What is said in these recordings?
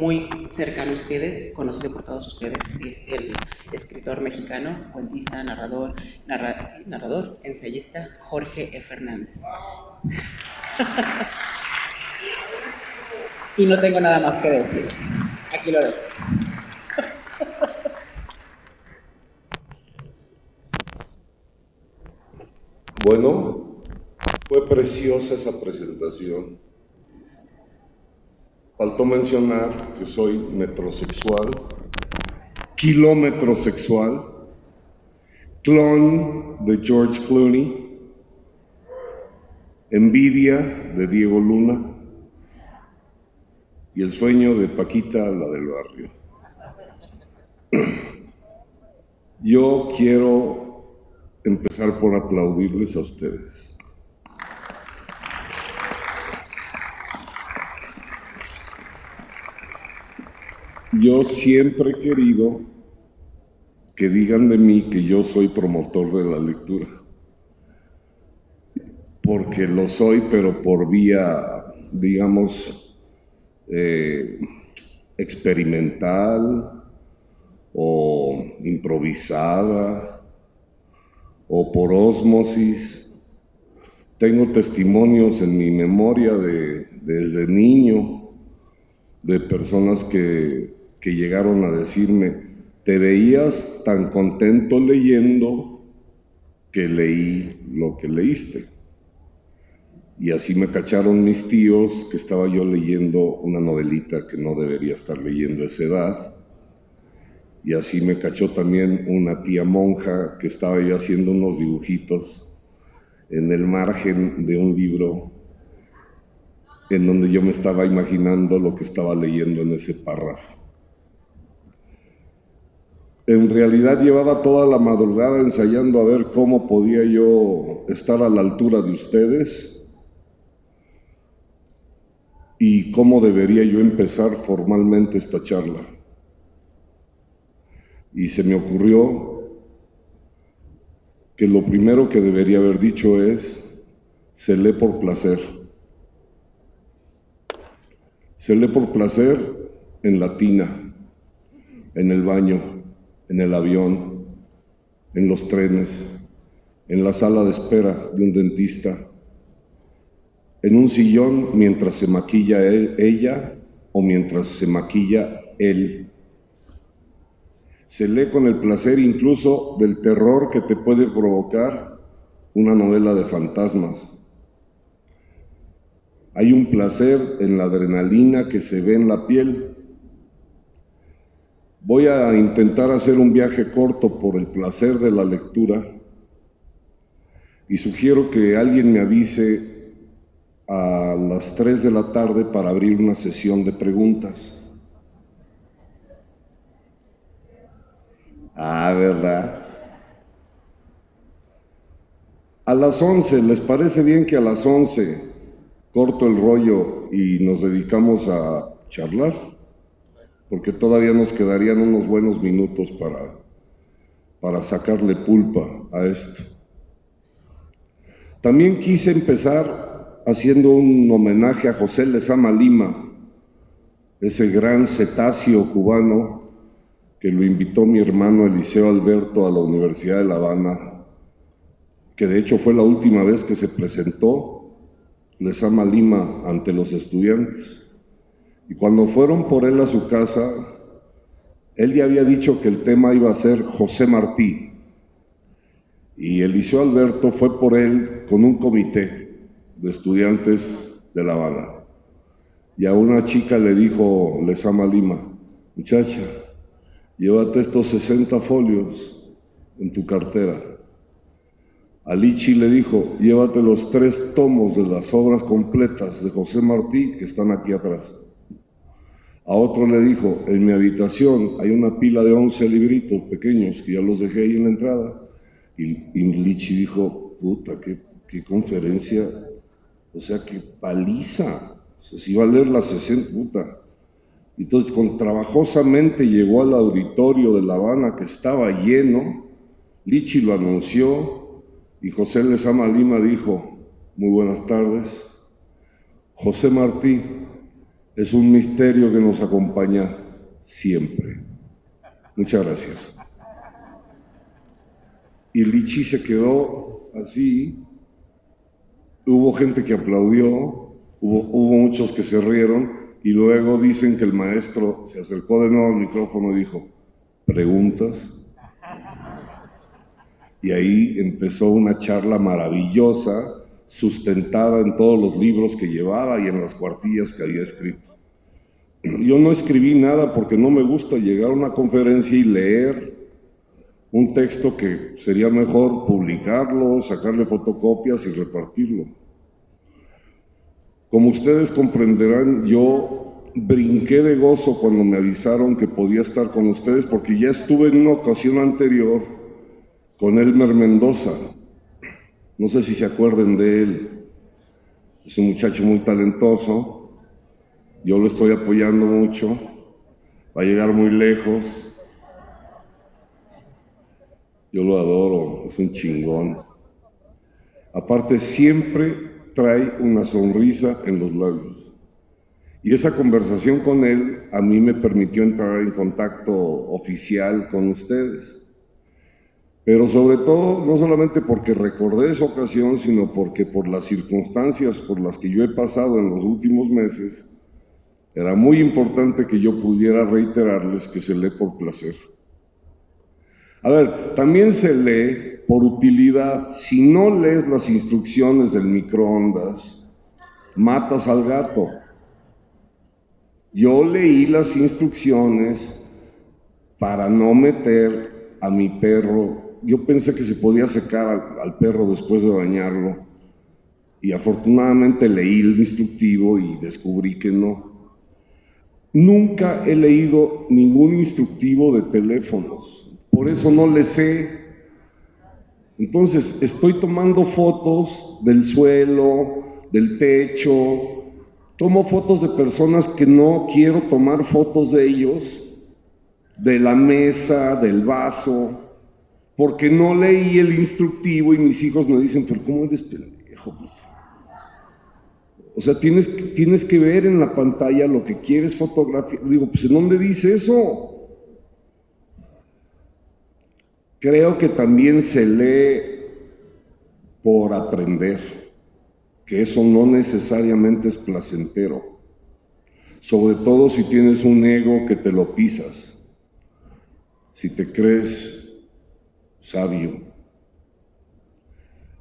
muy cercano a ustedes, conocido por todos ustedes, es el escritor mexicano, cuentista, narrador, narrador, ensayista Jorge E. Fernández. y no tengo nada más que decir. Aquí lo dejo. Bueno, fue preciosa esa presentación. Faltó mencionar que soy metrosexual, kilómetro sexual, clon de George Clooney, envidia de Diego Luna y el sueño de Paquita, la del barrio. Yo quiero empezar por aplaudirles a ustedes. Yo siempre he querido que digan de mí que yo soy promotor de la lectura, porque lo soy, pero por vía, digamos, eh, experimental o improvisada o por ósmosis. Tengo testimonios en mi memoria de, desde niño de personas que que llegaron a decirme, te veías tan contento leyendo que leí lo que leíste. Y así me cacharon mis tíos que estaba yo leyendo una novelita que no debería estar leyendo a esa edad. Y así me cachó también una tía monja que estaba yo haciendo unos dibujitos en el margen de un libro en donde yo me estaba imaginando lo que estaba leyendo en ese párrafo. En realidad llevaba toda la madrugada ensayando a ver cómo podía yo estar a la altura de ustedes y cómo debería yo empezar formalmente esta charla. Y se me ocurrió que lo primero que debería haber dicho es, se lee por placer. Se lee por placer en la tina, en el baño, en el avión, en los trenes, en la sala de espera de un dentista, en un sillón mientras se maquilla ella o mientras se maquilla él. Se lee con el placer incluso del terror que te puede provocar una novela de fantasmas. Hay un placer en la adrenalina que se ve en la piel Voy a intentar hacer un viaje corto por el placer de la lectura y sugiero que alguien me avise a las 3 de la tarde para abrir una sesión de preguntas. Ah, ¿verdad? A las 11, ¿les parece bien que a las 11 corto el rollo y nos dedicamos a charlar? Porque todavía nos quedarían unos buenos minutos para, para sacarle pulpa a esto. También quise empezar haciendo un homenaje a José Lezama Lima, ese gran cetáceo cubano que lo invitó mi hermano Eliseo Alberto a la Universidad de La Habana, que de hecho fue la última vez que se presentó Lezama Lima ante los estudiantes. Y cuando fueron por él a su casa, él ya había dicho que el tema iba a ser José Martí. Y Eliseo Alberto fue por él con un comité de estudiantes de La Habana. Y a una chica le dijo Lesama Lima, muchacha, llévate estos 60 folios en tu cartera. A Lichi le dijo, llévate los tres tomos de las obras completas de José Martí que están aquí atrás. A otro le dijo, en mi habitación hay una pila de 11 libritos pequeños que ya los dejé ahí en la entrada. Y, Lichi dijo, puta, qué, conferencia, o sea, qué paliza. O sea, si iba a leer las 60, puta. Entonces, con trabajosamente llegó al auditorio de La Habana que estaba lleno, Lichi lo anunció y José Lezama Lima dijo, muy buenas tardes, José Martí es un misterio que nos acompaña siempre. Muchas gracias. Y Lichi se quedó así. Hubo gente que aplaudió, hubo, hubo muchos que se rieron y luego dicen que el maestro se acercó de nuevo al micrófono y dijo, ¿preguntas? Y ahí empezó una charla maravillosa, sustentada en todos los libros que llevaba y en las cuartillas que había escrito. Yo no escribí nada porque no me gusta llegar a una conferencia y leer un texto que sería mejor publicarlo, sacarle fotocopias y repartirlo. Como ustedes comprenderán, yo brinqué de gozo cuando me avisaron que podía estar con ustedes porque ya estuve en una ocasión anterior con Elmer Mendoza. No sé si se acuerden de él. Es un muchacho muy talentoso yo lo estoy apoyando mucho, va a llegar muy lejos. Yo lo adoro, es un chingón. Aparte, siempre trae una sonrisa en los labios. Y esa conversación con él a mí me permitió entrar en contacto oficial con ustedes. Pero sobre todo, no solamente porque recordé esa ocasión, sino porque por las circunstancias por las que yo he pasado en los últimos meses, era muy importante que yo pudiera reiterarles que se lee por placer. A ver, también se lee por utilidad. Si no lees las instrucciones del microondas, matas al gato. Yo leí las instrucciones para no meter a mi perro. Yo pensé que se podía secar al, al perro después de bañarlo. Y afortunadamente leí el instructivo y descubrí que no. Nunca he leído ningún instructivo de teléfonos, por eso no le sé. Entonces, estoy tomando fotos del suelo, del techo, tomo fotos de personas que no quiero tomar fotos de ellos, de la mesa, del vaso, porque no leí el instructivo y mis hijos me dicen, pero ¿cómo eres pendejo? O sea, tienes, tienes que ver en la pantalla lo que quieres fotografiar. Digo, pues ¿en dónde dice eso? Creo que también se lee por aprender, que eso no necesariamente es placentero, sobre todo si tienes un ego que te lo pisas, si te crees sabio.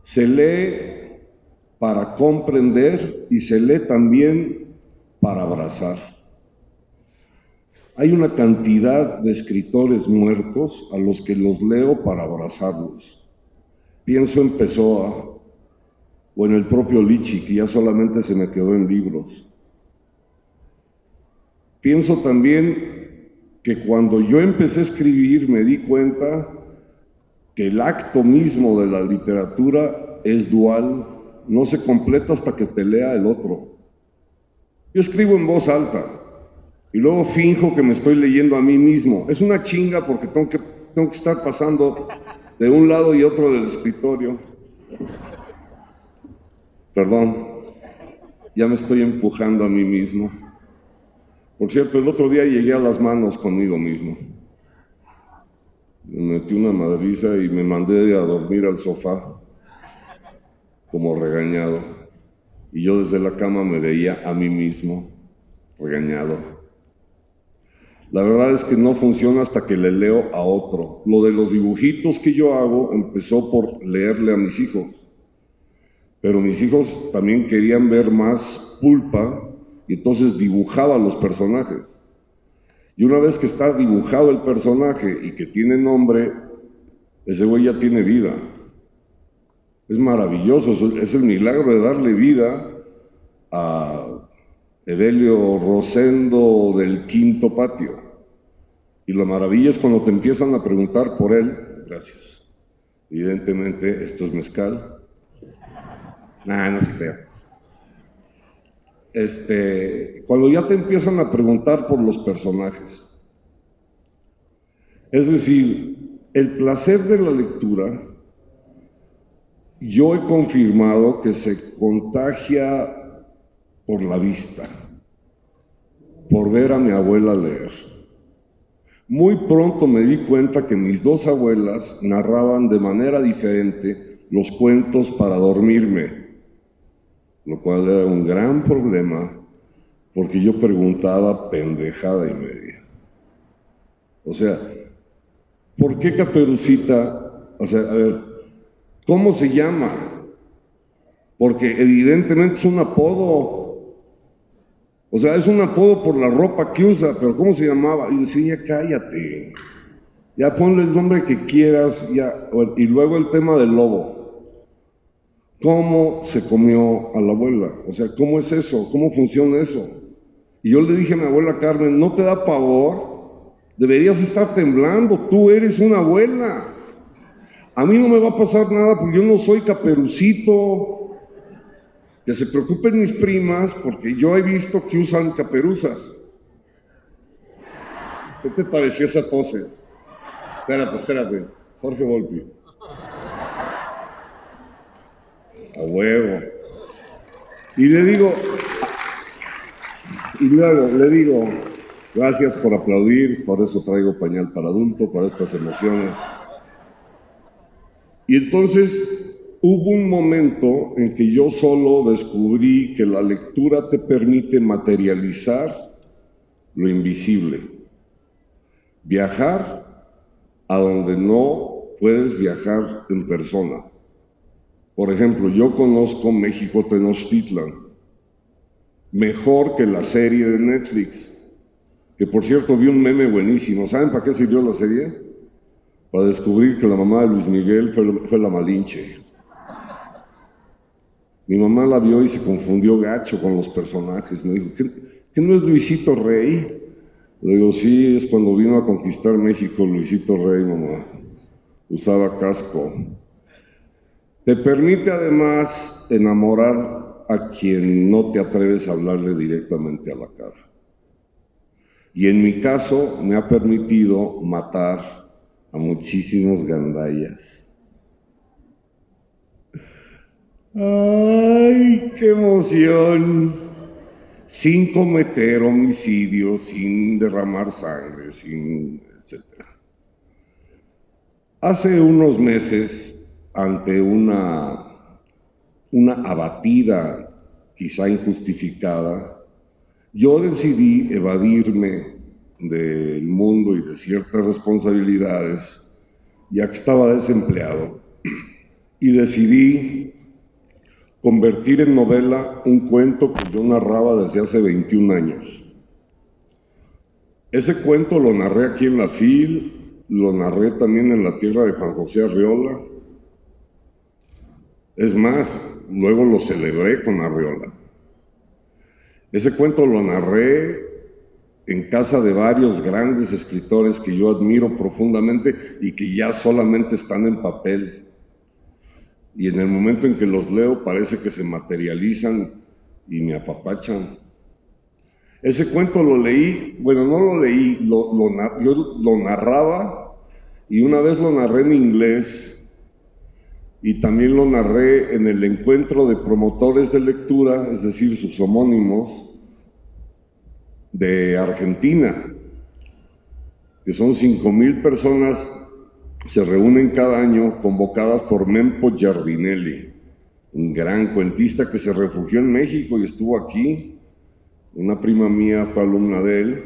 Se lee para comprender y se lee también para abrazar. Hay una cantidad de escritores muertos a los que los leo para abrazarlos. Pienso en Pessoa o en el propio Lichi, que ya solamente se me quedó en libros. Pienso también que cuando yo empecé a escribir me di cuenta que el acto mismo de la literatura es dual no se completa hasta que te lea el otro. Yo escribo en voz alta y luego finjo que me estoy leyendo a mí mismo. Es una chinga porque tengo que, tengo que estar pasando de un lado y otro del escritorio. Perdón, ya me estoy empujando a mí mismo. Por cierto, el otro día llegué a las manos conmigo mismo. Me metí una madriza y me mandé a dormir al sofá como regañado. Y yo desde la cama me veía a mí mismo regañado. La verdad es que no funciona hasta que le leo a otro. Lo de los dibujitos que yo hago empezó por leerle a mis hijos. Pero mis hijos también querían ver más pulpa y entonces dibujaba los personajes. Y una vez que está dibujado el personaje y que tiene nombre, ese güey ya tiene vida. Es maravilloso, es el milagro de darle vida a Evelio Rosendo del quinto patio. Y la maravilla es cuando te empiezan a preguntar por él, gracias. Evidentemente, esto es mezcal. Nah, no se crea. Este, cuando ya te empiezan a preguntar por los personajes. Es decir, el placer de la lectura yo he confirmado que se contagia por la vista. por ver a mi abuela leer. Muy pronto me di cuenta que mis dos abuelas narraban de manera diferente los cuentos para dormirme, lo cual era un gran problema porque yo preguntaba pendejada y media. O sea, ¿por qué Caperucita? O sea, a ver, ¿cómo se llama? Porque evidentemente es un apodo. O sea, es un apodo por la ropa que usa, pero ¿cómo se llamaba? Y decía, cállate. Ya ponle el nombre que quieras, ya. Y luego el tema del lobo. ¿Cómo se comió a la abuela? O sea, ¿cómo es eso? ¿Cómo funciona eso? Y yo le dije a mi abuela Carmen, ¿no te da pavor? Deberías estar temblando, tú eres una abuela. A mí no me va a pasar nada porque yo no soy caperucito. Que se preocupen mis primas porque yo he visto que usan caperuzas. ¿Qué te pareció esa pose? Espérate, espérate. Jorge Volpi. A huevo. Y le digo, y luego le digo, gracias por aplaudir, por eso traigo pañal para adulto, para estas emociones. Y entonces hubo un momento en que yo solo descubrí que la lectura te permite materializar lo invisible, viajar a donde no puedes viajar en persona. Por ejemplo, yo conozco México Tenochtitlan mejor que la serie de Netflix. Que por cierto vi un meme buenísimo. ¿Saben para qué sirvió la serie? Para descubrir que la mamá de Luis Miguel fue, la Malinche. Mi mamá la vio y se confundió gacho con los personajes. Me dijo, ¿qué, ¿qué no es Luisito Rey? Le digo, sí, es cuando vino a conquistar México Luisito Rey, mamá. Usaba casco. Te permite además enamorar a quien no te atreves a hablarle directamente a la cara. Y en mi caso me ha permitido matar a muchísimos gandayas. ¡Ay, qué emoción! Sin cometer homicidio, sin derramar sangre, sin etc. Hace unos meses, ante una una abatida, quizá injustificada, yo decidí evadirme del mundo y de ciertas responsabilidades, ya que estaba desempleado, y decidí convertir en novela un cuento que yo narraba desde hace 21 años. Ese cuento lo narré aquí en la FIL, lo narré también en la tierra de Juan José Arriola. Es más, luego lo celebré con Arriola. Ese cuento lo narré en casa de varios grandes escritores que yo admiro profundamente y que ya solamente están en papel. Y en el momento en que los leo parece que se materializan y me apapachan. Ese cuento lo leí, bueno, no lo leí, lo, yo lo narraba y una vez lo narré en inglés y también lo narré en el encuentro de promotores de lectura, es decir, sus homónimos, de Argentina, que son 5.000 personas, se reúnen cada año convocadas por Mempo Giardinelli, un gran cuentista que se refugió en México y estuvo aquí. Una prima mía fue alumna de él,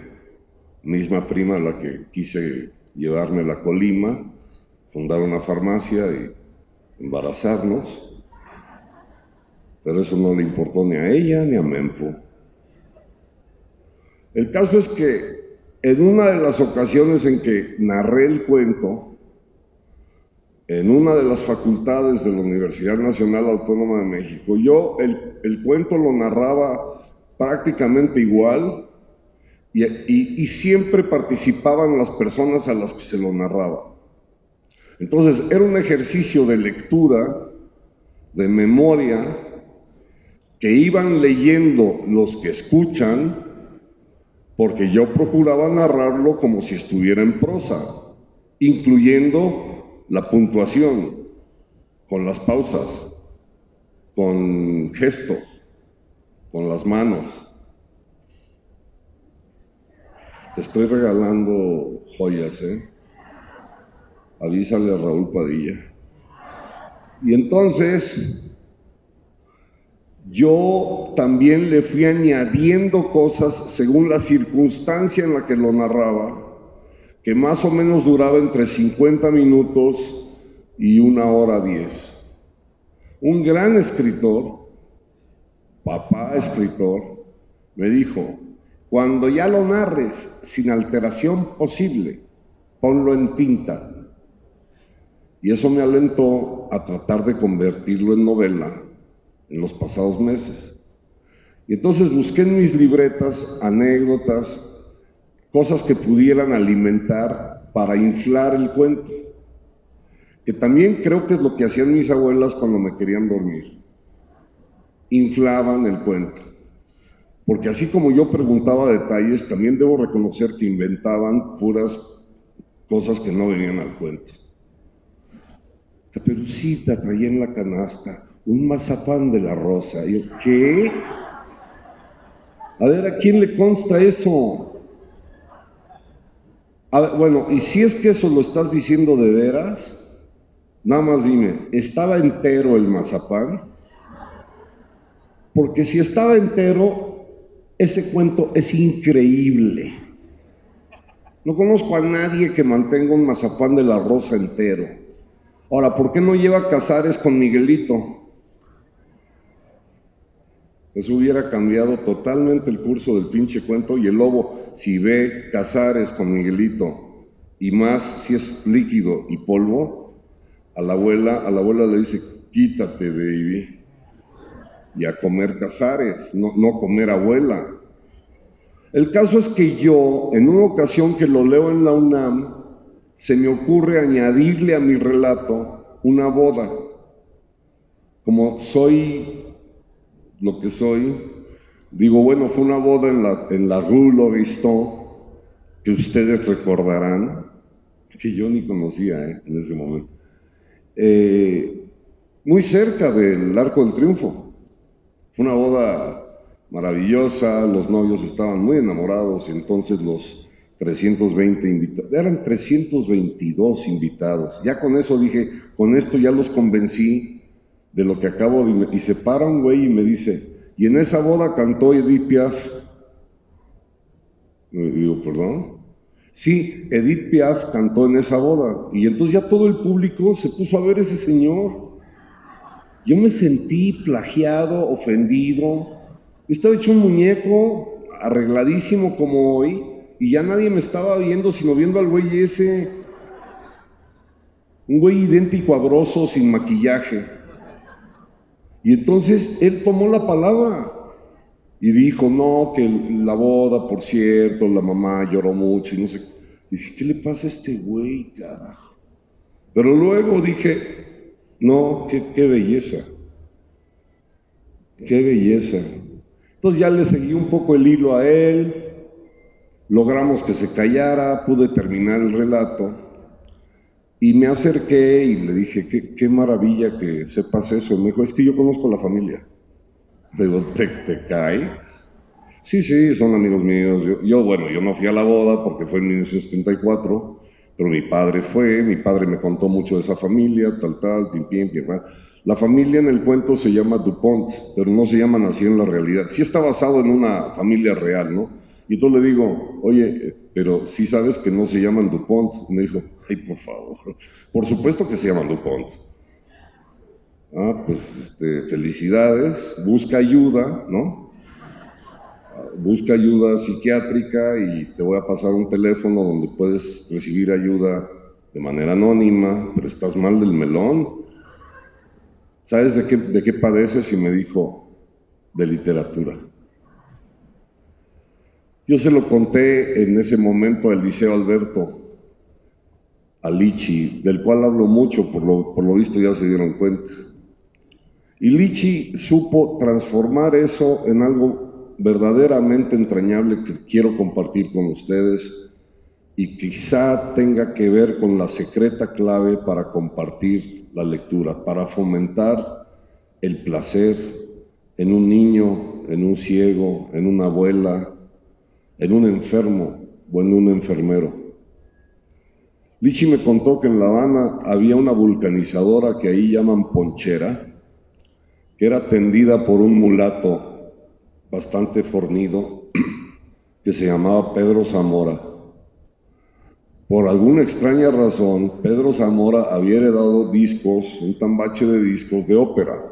misma prima a la que quise llevarme a la Colima, fundar una farmacia y embarazarnos, pero eso no le importó ni a ella ni a Mempo. El caso es que en una de las ocasiones en que narré el cuento, en una de las facultades de la Universidad Nacional Autónoma de México, yo el, cuento lo narraba prácticamente igual y siempre participaban las personas a las que se lo narraba. Entonces era un ejercicio de lectura, de memoria, que iban leyendo los que escuchan, porque yo procuraba narrarlo como si estuviera en prosa, incluyendo la puntuación, con las pausas, con gestos, con las manos. te estoy regalando joyas, ¿eh? Avísale a Raúl Padilla. Y entonces yo también le fui añadiendo cosas según la circunstancia en la que lo narraba, que más o menos duraba entre 50 minutos y una hora diez. Un gran escritor, papá escritor, me dijo, cuando ya lo narres sin alteración posible, ponlo en tinta. Y eso me alentó a tratar de convertirlo en novela en los pasados meses. Y entonces busqué en mis libretas anécdotas, cosas que pudieran alimentar para inflar el cuento, que también creo que es lo que hacían mis abuelas cuando me querían dormir. Inflaban el cuento. Porque así como yo preguntaba detalles, también debo reconocer que inventaban puras cosas que no venían al cuento. Caperucita traía en la canasta un mazapán de la rosa. Y ¿qué? A ver, ¿a quién le consta eso? bueno, y si es que eso lo estás diciendo de veras, nada más dime, ¿estaba entero el mazapán? Porque si estaba entero, ese cuento es increíble. No conozco a nadie que mantenga un mazapán de la rosa entero. Ahora, ¿por qué no lleva Casares con Miguelito? Eso hubiera cambiado totalmente el curso del pinche cuento y el lobo, si ve Casares con Miguelito y más si es líquido y polvo, a la abuela, a la abuela le dice, quítate baby, y a comer Casares, no, no comer abuela. El caso es que yo, en una ocasión que lo leo en la UNAM, se me ocurre añadirle a mi relato una boda. Como soy lo que soy. Digo, bueno, fue una boda en la, en la Rue Lauriston, que ustedes recordarán, que yo ni conocía eh, en ese momento. Eh, muy cerca del Arco del Triunfo. Fue una boda maravillosa, los novios estaban muy enamorados, entonces los 320 invitados, eran 322 invitados. Ya con eso dije, con esto ya los convencí de lo que acabo de... Y se para un güey y me dice, y en esa boda cantó Edith Piaf. Y digo, perdón. Sí, Edith Piaf cantó en esa boda. Y entonces ya todo el público se puso a ver ese señor. Yo me sentí plagiado, ofendido. Estaba hecho un muñeco arregladísimo como hoy. Y ya nadie me estaba viendo, sino viendo al güey ese. Un güey idéntico a Broso, sin maquillaje. Y entonces él tomó la palabra y dijo, no, que la boda, por cierto, la mamá lloró mucho y no sé. Dije, ¿qué le pasa a este güey, carajo? Pero luego dije, no, qué, qué belleza, qué belleza. Entonces ya le seguí un poco el hilo a él, logramos que se callara, pude terminar el relato. Y me acerqué y le dije, qué, maravilla que sepas eso. Me dijo, es que yo conozco la familia. Le digo, ¿te, te cae? Sí, sí, son amigos míos. Yo, bueno, yo no fui a la boda porque fue en 1974, pero mi padre fue, mi padre me contó mucho de esa familia, tal, tal, pim, pim, pim. La familia en el cuento se llama Dupont, pero no se llaman así en la realidad. Sí está basado en una familia real, ¿no? Y entonces le digo, oye, pero si sabes que no se llaman DuPont. Me dijo, ay, por favor. Por supuesto que se llaman DuPont. Ah, pues este, felicidades, busca ayuda, ¿no? Busca ayuda psiquiátrica y te voy a pasar un teléfono donde puedes recibir ayuda de manera anónima, pero estás mal del melón. ¿Sabes de qué, de qué padeces? Y me dijo, de literatura. Yo se lo conté en ese momento al Liceo Alberto, a Lichi, del cual hablo mucho, por lo, por lo visto ya se dieron cuenta. Y Lichi supo transformar eso en algo verdaderamente entrañable que quiero compartir con ustedes y quizá tenga que ver con la secreta clave para compartir la lectura, para fomentar el placer en un niño, en un ciego, en una abuela, en un enfermo bueno, un enfermero. Lichi me contó que en La Habana había una vulcanizadora que ahí llaman ponchera, que era atendida por un mulato bastante fornido, que se llamaba Pedro Zamora. Por alguna extraña razón, Pedro Zamora había heredado discos, un tambache de discos de ópera.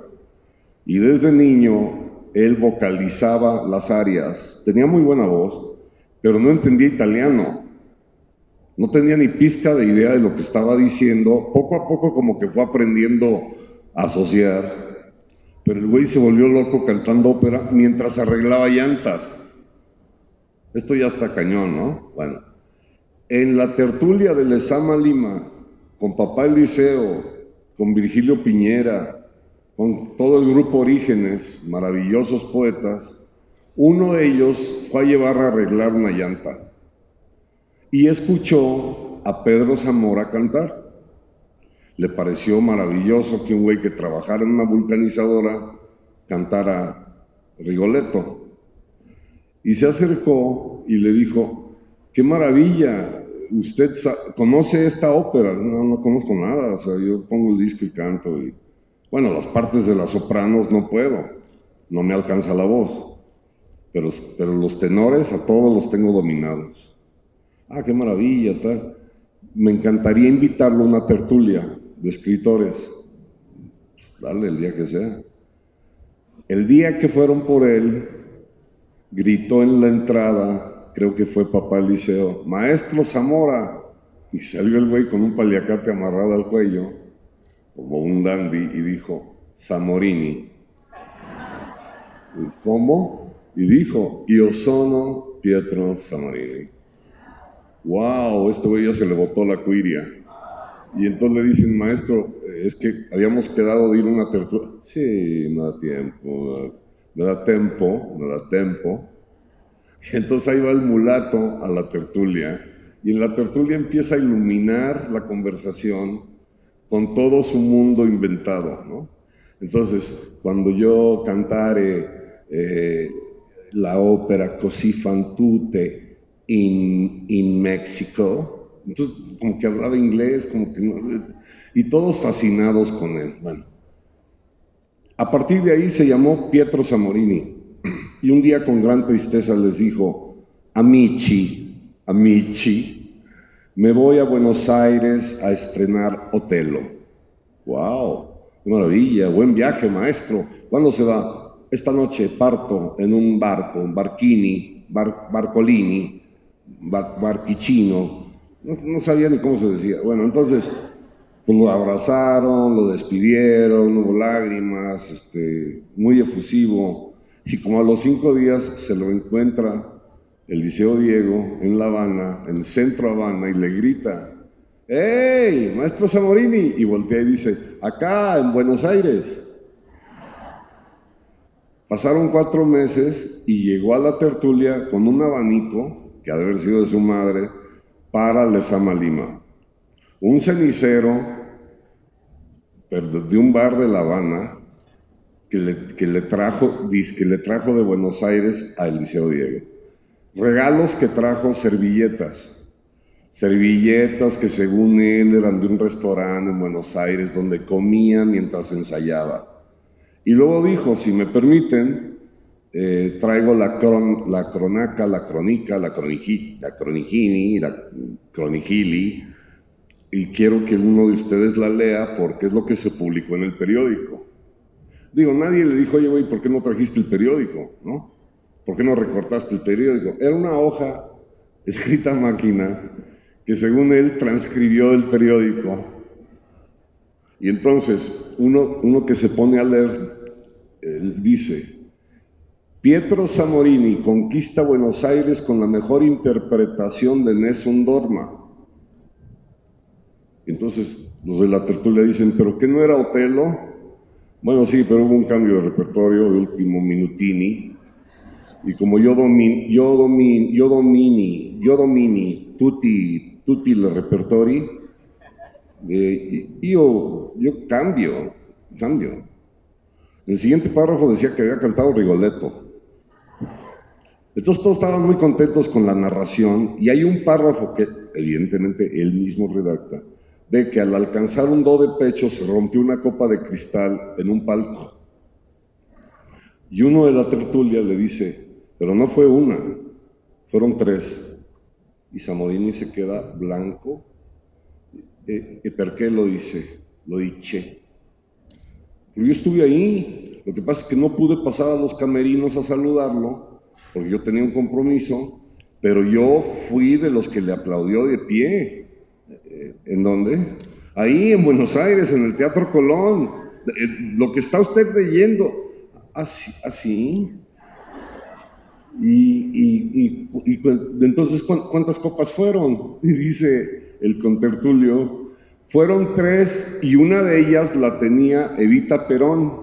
Y desde niño él vocalizaba las arias, tenía muy buena voz, pero no entendía italiano. No tenía ni pizca de idea de lo que estaba diciendo. Poco a poco como que fue aprendiendo a asociar. Pero el güey se volvió loco cantando ópera mientras arreglaba llantas. Esto ya está cañón, ¿no? Bueno, en la tertulia de Lesama Lima, con Papá Eliseo, con Virgilio Piñera, con todo el grupo Orígenes, maravillosos poetas, uno de ellos fue a llevar a arreglar una llanta y escuchó a Pedro Zamora cantar. Le pareció maravilloso que un güey que trabajara en una vulcanizadora cantara Rigoletto. Y se acercó y le dijo, qué maravilla, usted conoce esta ópera. No, no conozco nada, o sea, yo pongo el disco y canto y bueno, las partes de las sopranos no puedo, no me alcanza la voz, pero, pero los tenores a todos los tengo dominados. Ah, qué maravilla, tal. Me encantaría invitarlo a una tertulia de escritores. Dale el día que sea. El día que fueron por él, gritó en la entrada, creo que fue papá Eliseo, Maestro Zamora. Y salió el güey con un paliacate amarrado al cuello como un dandy y dijo, Zamorini. ¿Cómo? Y dijo, Io sono Pietro Zamorini. ¡Wow! Este güey ya se le botó la cuiria. Y entonces le dicen, maestro, es que habíamos quedado de ir a una tertulia. Sí, no da tiempo, no da tiempo, no da tiempo. Y entonces ahí va el mulato a la tertulia. Y en la tertulia empieza a iluminar la conversación con todo su mundo inventado, ¿no? Entonces, cuando yo cantare eh, la ópera Così fan tutte in, in México, entonces como que hablaba inglés, como que y todos fascinados con él. Bueno, a partir de ahí se llamó Pietro Zamorini y un día con gran tristeza les dijo, amici, amici, me voy a Buenos Aires a estrenar Otelo. ¡Wow! ¡Qué maravilla! Buen viaje, maestro. ¿Cuándo se va? Esta noche parto en un barco, un barquini, barcolini, barquichino. No, sabía ni cómo se decía. Bueno, entonces pues lo abrazaron, lo despidieron, hubo lágrimas, este, muy efusivo. Y como a los cinco días se lo encuentra el Liceo Diego en La Habana, en el centro Habana, y le grita, ¡Hey, maestro Zamorini! Y voltea y dice, acá, en Buenos Aires. Pasaron cuatro meses y llegó a la tertulia con un abanico, que ha de haber sido de su madre, para Lesama Lima. Un cenicero de un bar de La Habana que le, trajo, que le trajo de Buenos Aires al Liceo Diego. Regalos que trajo servilletas. Servilletas que según él eran de un restaurante en Buenos Aires donde comía mientras ensayaba. Y luego dijo, si me permiten, eh, traigo la, la cronaca, la cronica, la, croniqui, la la y quiero que uno de ustedes la lea porque es lo que se publicó en el periódico. Digo, nadie le dijo, oye, güey, ¿por qué no trajiste el periódico? ¿No? ¿Por qué no recortaste el periódico? Era una hoja escrita a máquina que según él transcribió el periódico. Y entonces uno, uno que se pone a leer él dice, Pietro Zamorini conquista Buenos Aires con la mejor interpretación de Nessun Dorma. Entonces los de la tertulia dicen, ¿pero qué no era Otelo? Bueno, sí, pero hubo un cambio de repertorio de último minutini y como yo domini, yo domini, yo domini, yo domini tutti, tutti i repertori, eh, yo, yo cambio, cambio. El siguiente párrafo decía que había cantado Rigoletto. Entonces todos estaban muy contentos con la narración y hay un párrafo que evidentemente él mismo redacta, de que al alcanzar un do de pecho se rompió una copa de cristal en un palco. Y uno de la tertulia le dice, pero no fue una, fueron tres. Y Zamorini se queda blanco. ¿Y por qué lo dice? Lo. Pero yo estuve ahí. Lo que pasa es que no pude pasar a los camerinos a saludarlo, porque yo tenía un compromiso, pero yo fui de los que le aplaudió de pie. Eh, ¿En dónde? Ahí en Buenos Aires, en el Teatro Colón. Eh, lo que está usted leyendo. Así, así. Y, entonces, ¿cuántas copas fueron? Y dice el contertulio, fueron tres y una de ellas la tenía Evita Perón.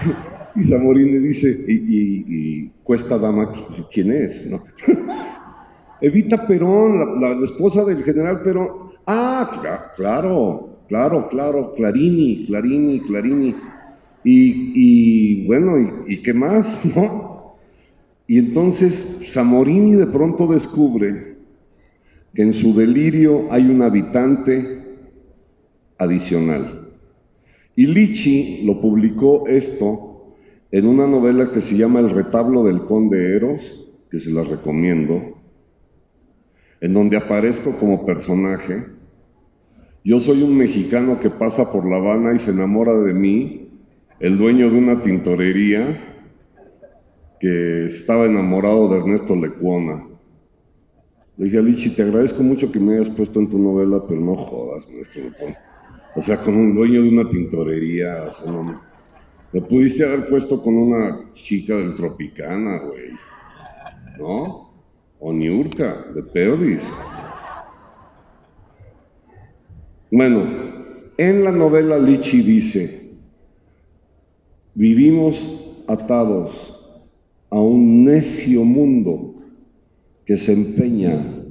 Y Zamorini dice, ¿y, Cuesta Dama quién es? Evita Perón, la, esposa del general Perón. Ah, claro, claro, claro, Clarini, Clarini, Clarini. Y, bueno, ¿y, qué más? ¿No? Y entonces Zamorini de pronto descubre que en su delirio hay un habitante adicional. Y Lichi lo publicó esto en una novela que se llama El retablo del conde Eros, que se la recomiendo, en donde aparezco como personaje. Yo soy un mexicano que pasa por La Habana y se enamora de mí el dueño de una tintorería que estaba enamorado de Ernesto Lecuona. Le dije a Lichi, te agradezco mucho que me hayas puesto en tu novela, pero no jodas, Ernesto Lecuona. O sea, con un dueño de una tintorería, o no, pudiste haber puesto con una chica del Tropicana, güey. ¿No? O Niurka, de Perdis. Bueno, en la novela Lichi dice, Vivimos atados a un necio mundo que se empeña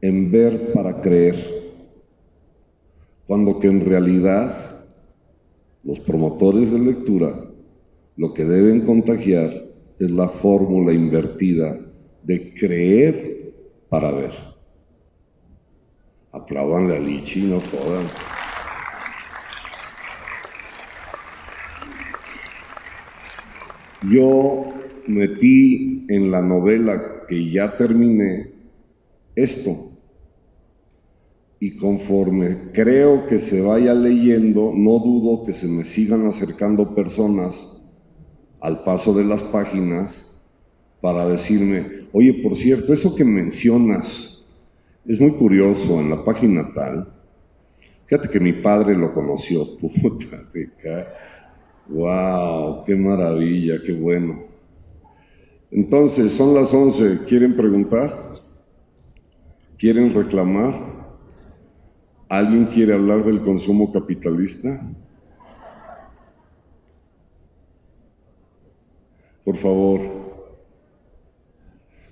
en ver para creer, cuando que en realidad los promotores de lectura lo que deben contagiar es la fórmula invertida de creer para ver. Aplaudanle a Lichi, no jodan. Yo metí en la novela que ya terminé esto. Y conforme creo que se vaya leyendo, no dudo que se me sigan acercando personas al paso de las páginas para decirme, oye, por cierto, eso que mencionas es muy curioso en la página tal. Fíjate que mi padre lo conoció, puta, ¡Wow! ¡Qué maravilla! ¡Qué bueno! Entonces, son las 11. ¿Quieren preguntar? ¿Quieren reclamar? ¿Alguien quiere hablar del consumo capitalista? Por favor.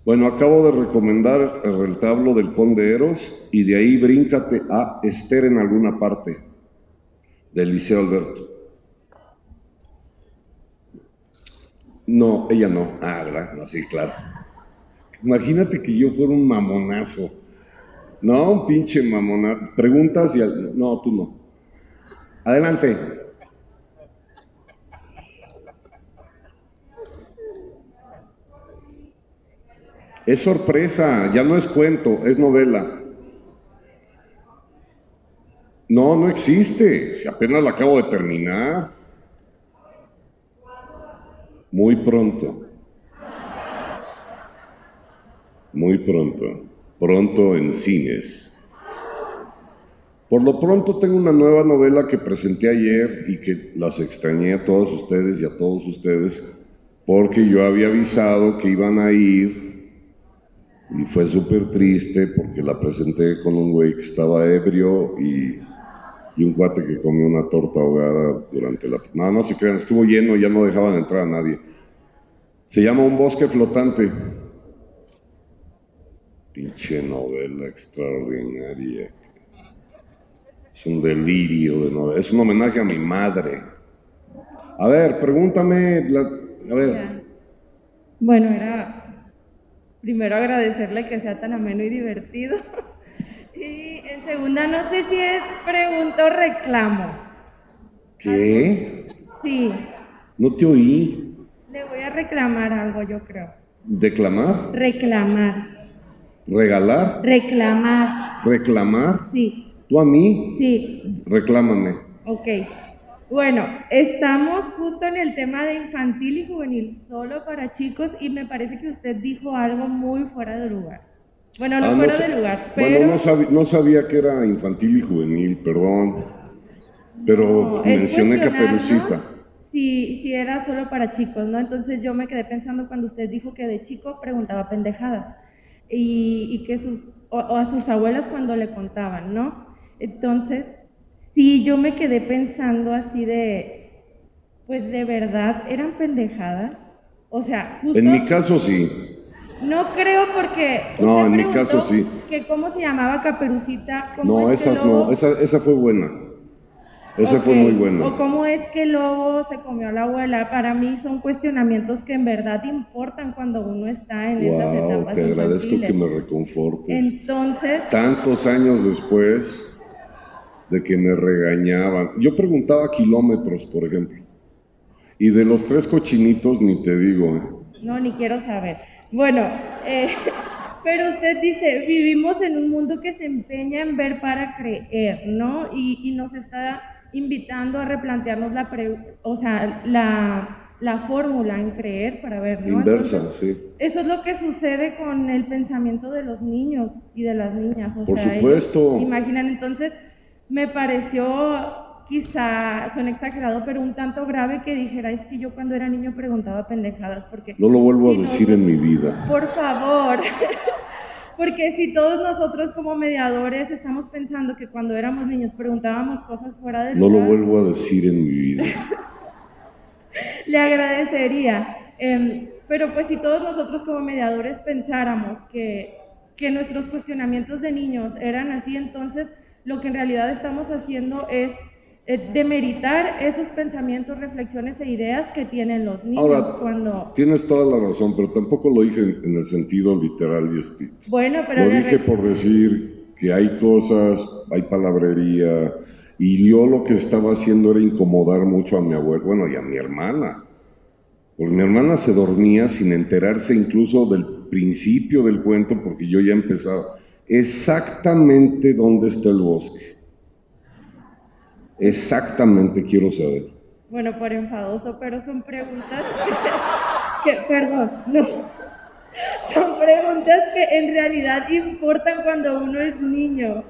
Bueno, acabo de recomendar el retablo del Conde Eros y de ahí bríncate a Esther en alguna parte del Liceo Alberto. No, ella no. Ah, ¿verdad? No, sí, claro. Imagínate que yo fuera un mamonazo. No, un pinche mamonazo. Preguntas y... No, tú no. Adelante. Es sorpresa, ya no es cuento, es novela. No, no existe. Si apenas la acabo de terminar. Muy pronto. Muy pronto. Pronto en cines. Por lo pronto tengo una nueva novela que presenté ayer y que las extrañé a todos ustedes y a todos ustedes porque yo había avisado que iban a ir y fue súper triste porque la presenté con un güey que estaba ebrio y y un cuate que comió una torta ahogada durante la... No, no se crean, estuvo lleno, ya no dejaban entrar a nadie. Se llama Un bosque flotante. Pinche novela extraordinaria. Es un delirio de novela. Es un homenaje a mi madre. A ver, pregúntame. a ver. Bueno, era primero agradecerle que sea tan ameno y divertido. Segunda, no sé si es pregunta o reclamo. ¿Qué? Sí, No te oí. le voy a reclamar algo, yo creo. ¿Declamar? Reclamar, ¿Regalar? reclamar, ¿Reclamar? sí, ¿Tú a mí? sí, Reclámame. ok. Bueno, estamos justo en el tema de infantil y juvenil solo para chicos y me parece que usted dijo algo muy fuera de lugar. Bueno, no Ah, fuera de lugar, pero... Bueno, no, sabi- no sabía que era infantil y juvenil, perdón. Pero No, mencioné Caperucita. Si, si era solo para chicos, ¿no? Entonces yo me quedé pensando cuando usted dijo que de chico preguntaba pendejadas y, y que sus, o, o a sus abuelas cuando le contaban, ¿no? Entonces, sí, yo me quedé pensando así de, pues de verdad, ¿eran pendejadas? O sea, justo... En mi caso sí. No creo porque... No, en mi caso sí. Que cómo se llamaba Caperucita, cómo No, es que esas Lobo- no. Esa, esa fue buena. Esa fue muy buena. O cómo es que el lobo se comió a la abuela. Para mí son cuestionamientos que en verdad importan cuando uno está en esas Wow, etapas te agradezco infantiles. que me reconfortes. Entonces, Tantos años después de que me regañaban. Yo preguntaba kilómetros, por ejemplo. Y de los tres cochinitos ni te digo. ¿eh? no, ni quiero saber. Bueno, eh, pero usted dice, vivimos en un mundo que se empeña en ver para creer, ¿no? Y, y nos está invitando a replantearnos la, pre- o sea, la, la fórmula en creer para ver, ¿no? Inversa, Entonces, sí. Eso es lo que sucede con el pensamiento de los niños y de las niñas. O Por sea, supuesto. imaginan, entonces me pareció quizá, son exagerado, pero un tanto grave que dijera, es que yo cuando era niño preguntaba pendejadas, porque, No lo vuelvo a no- decir en mi vida. por favor, porque si todos nosotros como mediadores estamos pensando que cuando éramos niños preguntábamos cosas fuera de No lo vuelvo a decir en mi vida. le agradecería. Em, pero pues si todos nosotros como mediadores pensáramos que, que nuestros cuestionamientos de niños eran así, entonces lo que en realidad estamos haciendo es demeritar esos pensamientos, reflexiones e ideas que tienen los niños Ahora, cuando... tienes toda la razón, pero tampoco lo dije en, en el sentido literal y estricto. Bueno, pero... Lo dije por decir que hay cosas, hay palabrería, y yo lo que estaba haciendo era incomodar mucho a mi abuelo, bueno, y a mi hermana. Porque mi hermana se dormía sin enterarse incluso del principio del cuento, porque yo ya empezaba. Exactamente dónde está el bosque. Exactamente quiero saber. Bueno, por enfadoso, pero son preguntas que, perdón, no. Son preguntas que en realidad importan cuando uno es niño.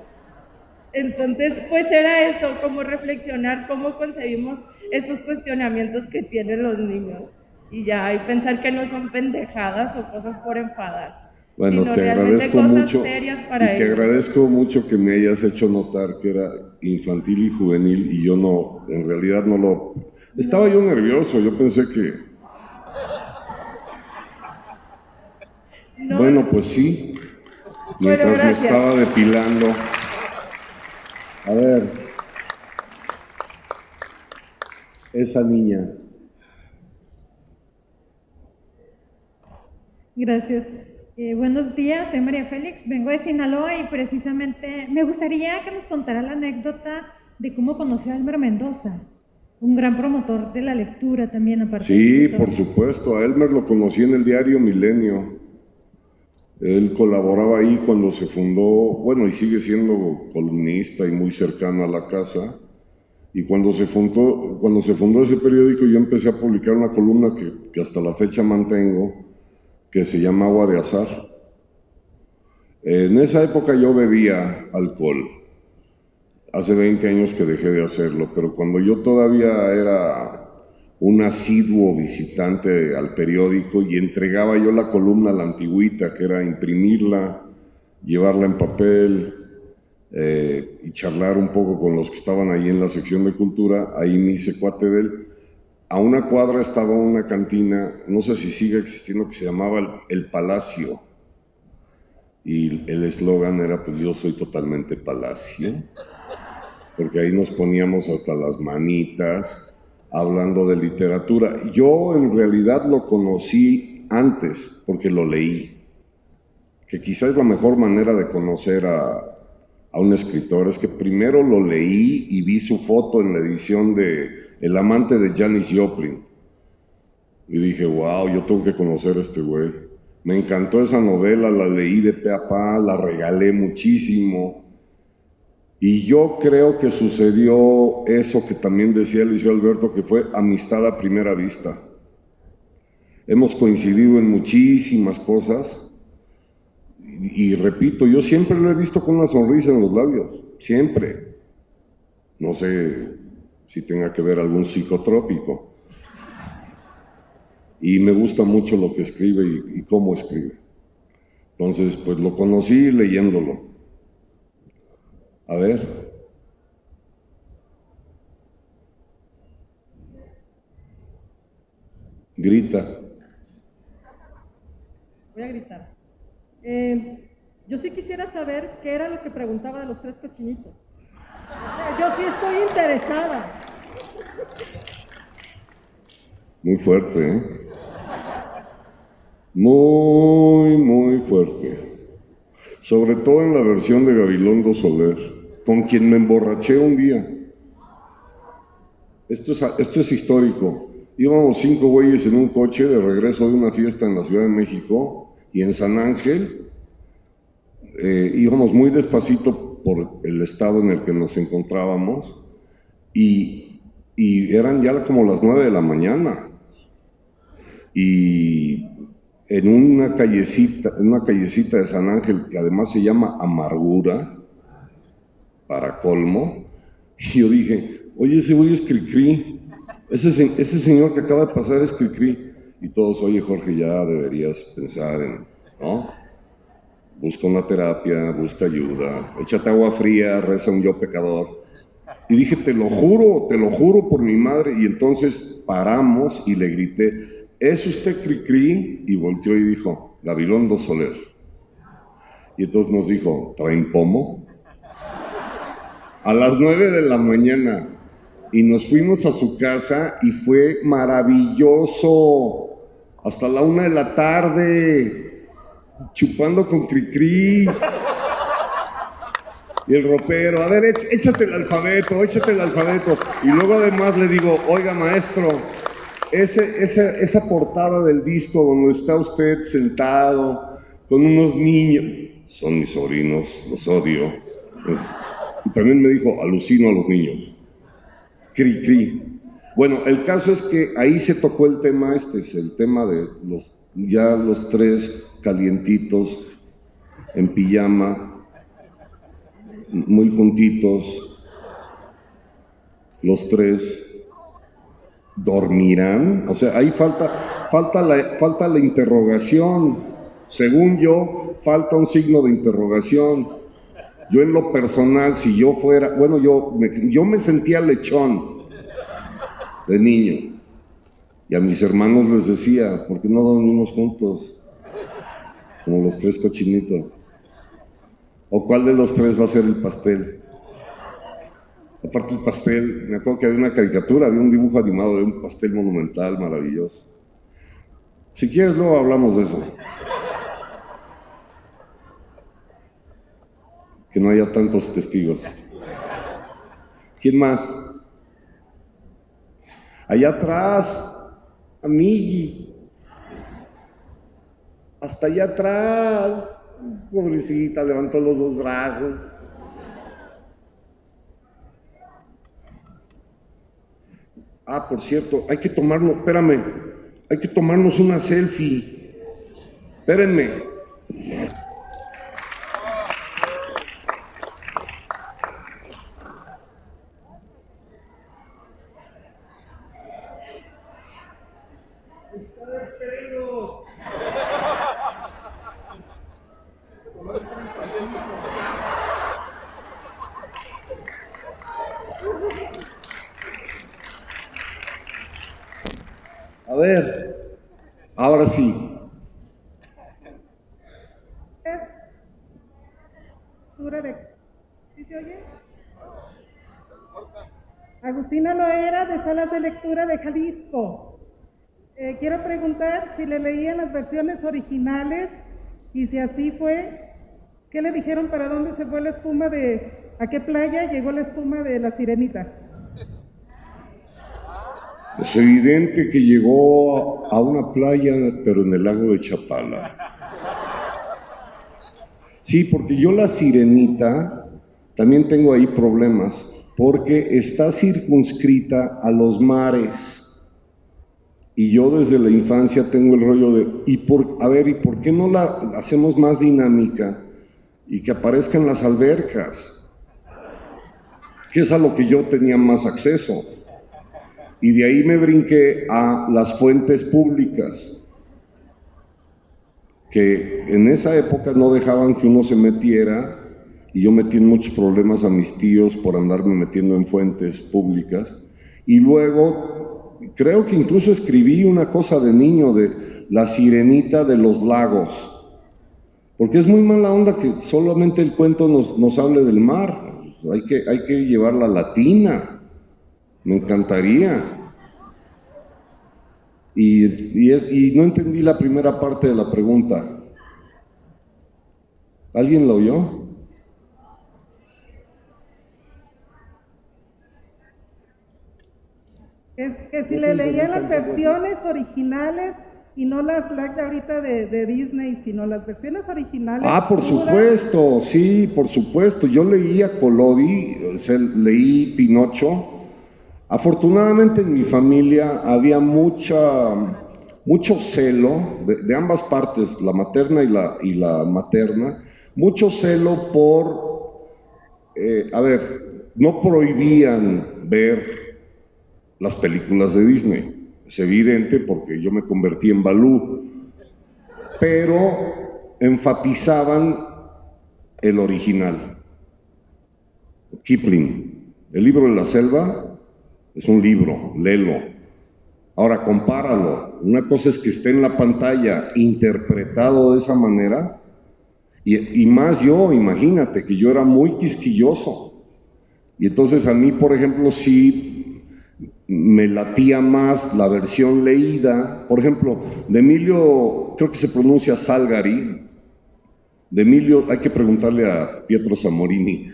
Entonces, pues era eso, como reflexionar cómo concebimos estos cuestionamientos que tienen los niños. Y ya, y pensar que no son pendejadas o cosas por enfadar. Bueno, te agradezco mucho y te agradezco mucho que me hayas hecho notar que era infantil y juvenil y yo no, en realidad no lo... Estaba yo nervioso, yo pensé que... No, Bueno, pues sí, mientras me estaba depilando. A ver, esa niña, Gracias. Eh, buenos días, soy María Félix, vengo de Sinaloa y precisamente me gustaría que nos contara la anécdota de cómo conoció a Elmer Mendoza, un gran promotor de la lectura también, aparte. Sí, por supuesto. A Elmer lo conocí en el diario Milenio. Él colaboraba ahí cuando se fundó, bueno, y sigue siendo columnista y muy cercano a la casa. Y cuando se fundó, cuando se fundó ese periódico, yo empecé a publicar una columna que, que hasta la fecha mantengo, que se llama Agua de Azar. En esa época yo bebía alcohol. Hace 20 años que dejé de hacerlo, pero cuando yo todavía era un asiduo visitante al periódico y entregaba yo la columna a la antigüita, que era imprimirla, llevarla en papel eh, y charlar un poco con los que estaban ahí en la sección de cultura, ahí me hice cuate de él. A una cuadra estaba una cantina, no sé si sigue existiendo, que se llamaba El, Palacio. Y el eslogan era, pues yo soy totalmente palacio porque ahí nos poníamos hasta las manitas hablando de literatura. Yo en realidad lo conocí antes porque lo leí. que quizás la mejor manera de conocer a, a un escritor, es que primero lo leí y vi su foto en la edición de El amante de Janis Joplin. Y dije, wow, yo tengo que conocer a este güey. Me encantó esa novela, la leí de pe a pa, la regalé muchísimo. Y yo creo que sucedió eso que también decía Eliseo Alberto, que fue amistad a primera vista. Hemos coincidido en muchísimas cosas. Y, repito, yo siempre lo he visto con una sonrisa en los labios, siempre. No sé si tenga que ver algún psicotrópico y me gusta mucho lo que escribe y, cómo escribe. Entonces, pues lo conocí leyéndolo. A ver. Grita. Voy a gritar. Eh, yo sí quisiera saber qué era lo que preguntaba de los tres cochinitos. Yo sí estoy interesada. Muy fuerte, ¿eh? Muy, muy fuerte. Sobre todo en la versión de Gabilondo Soler, con quien me emborraché un día. Esto es, esto es histórico. Íbamos cinco güeyes en un coche de regreso de una fiesta en la Ciudad de México y en San Ángel eh, íbamos muy despacito por el estado en el que nos encontrábamos y, eran ya como las nueve de la mañana. Y en una callecita, en una callecita de San Ángel que además se llama Amargura, para colmo, yo dije, oye, ese güey es Cricri, ese, ese señor que acaba de pasar es Cricri, y todos, oye Jorge, ya deberías pensar en, ¿no? Busca una terapia, busca ayuda, échate agua fría, reza un yo pecador. Y dije, te lo juro, te lo juro por mi madre, y entonces paramos y le grité, ¿es usted Cricri? Y volteó y dijo, Gabilondo Soler. Y entonces nos dijo, ¿traen pomo? A las nueve de la mañana. Y nos fuimos a su casa y fue maravilloso. Hasta la una de la tarde, chupando con Cricri. Y el ropero, a ver, échate el alfabeto, échate el alfabeto. Y luego además le digo, oiga maestro, ese, esa, esa portada del disco donde está usted sentado con unos niños, son mis sobrinos, los odio. Y también me dijo, alucino a los niños. Cri, cri. Bueno, el caso es que ahí se tocó el tema este, es el tema de los, ya los tres calientitos, en pijama, muy juntitos, los tres dormirán, o sea, ahí falta, falta, la, falta la interrogación, según yo, falta un signo de interrogación. Yo en lo personal, si yo fuera, bueno, yo me, yo me sentía lechón de niño, y a mis hermanos les decía, ¿por qué no dormimos juntos? Como los tres cochinitos. ¿O cuál de los tres va a ser el pastel? Aparte el pastel, me acuerdo que había una caricatura, había un dibujo animado de un pastel monumental maravilloso. Si quieres, luego hablamos de eso. Que no haya tantos testigos. ¿Quién más? Allá atrás, amigui. Hasta allá atrás. Pobrecita, levantó los dos brazos. Ah, por cierto, hay que tomarlo, espérame, hay que tomarnos una selfie. Espérenme. A ver, ahora sí. ¿Sí se oye? Agustina Loera de Salas de Lectura de Jalisco. Eh, quiero si le leían las versiones originales Y si así fue, ¿qué le dijeron para dónde se fue la espuma de, a qué playa llegó la espuma de la sirenita? Es evidente que llegó a una playa, pero en el lago de Chapala. Sí, porque yo la sirenita también tengo ahí problemas, porque está circunscrita a los mares. Y yo desde la infancia tengo el rollo de, y por, a ver, ¿y por qué no la hacemos más dinámica y que aparezcan las albercas? Que es a lo que yo tenía más acceso. Y de ahí me brinqué a las fuentes públicas, que en esa época no dejaban que uno se metiera, y yo metí en muchos problemas a mis tíos por andarme metiendo en fuentes públicas. Y luego creo que incluso escribí una cosa de niño de la sirenita de los lagos, porque es muy mala onda que solamente el cuento nos, nos hable del mar, hay que, hay que llevarla latina, me encantaría. Y, y, es, y no entendí la primera parte de la pregunta. ¿Alguien lo oyó? Es que si le leía las versiones originales y no las live ahorita de, de, Disney, sino las versiones originales. Ah, por supuesto, sí, por supuesto. Yo leía Colodi, leí Pinocho. Afortunadamente en mi familia había mucha, mucho celo de, de ambas partes, la materna y la, y la materna, mucho celo por, eh, a ver, no prohibían ver las películas de Disney. Es evidente porque yo me convertí en Balú, pero enfatizaban el original. Kipling, el libro de la selva es un libro, léelo. Ahora compáralo. Una cosa es que esté en la pantalla interpretado de esa manera, y, más yo, imagínate que yo era muy quisquilloso. Y entonces a mí, por ejemplo, sí me latía más la versión leída. Por ejemplo, de Emilio, creo que se pronuncia Salgari. De Emilio, hay que preguntarle a Pietro Zamorini.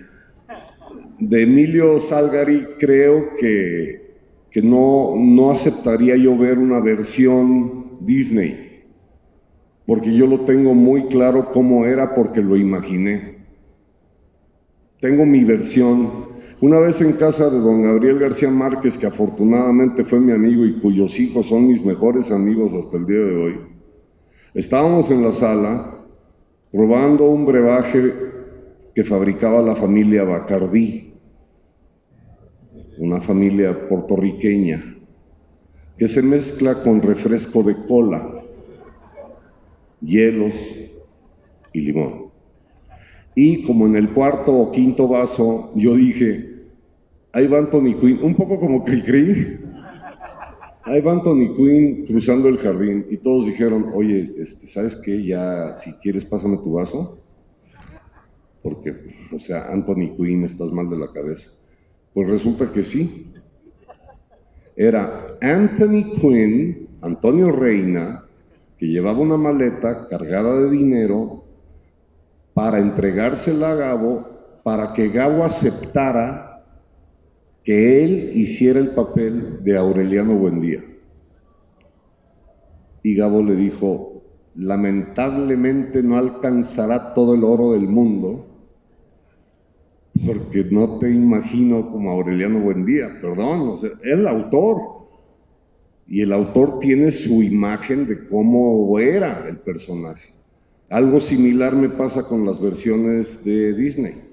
De Emilio Salgari creo que, que no, no aceptaría yo ver una versión Disney, porque yo lo tengo muy claro cómo era porque lo imaginé. Tengo mi versión una vez en casa de don Gabriel García Márquez, que afortunadamente fue mi amigo y cuyos hijos son mis mejores amigos hasta el día de hoy, estábamos en la sala probando un brebaje que fabricaba la familia Bacardí, una familia puertorriqueña, que se mezcla con refresco de cola, hielos y limón. Y como en el cuarto o quinto vaso, yo dije, ahí va Anthony Quinn, un poco como Cricri, ahí va Anthony Quinn cruzando el jardín y todos dijeron, oye, este, ¿sabes qué? Ya, si quieres, pásame tu vaso. Porque, o sea, Anthony Quinn, estás mal de la cabeza. Pues resulta que sí. Era Anthony Quinn, Antonio Reina, que llevaba una maleta cargada de dinero para entregársela a Gabo, para que Gabo aceptara que él hiciera el papel de Aureliano Buendía. Y Gabo le dijo, lamentablemente no alcanzará todo el oro del mundo, porque no te imagino como Aureliano Buendía, perdón, es el autor. Y el autor tiene su imagen de cómo era el personaje. Algo similar me pasa con las versiones de Disney.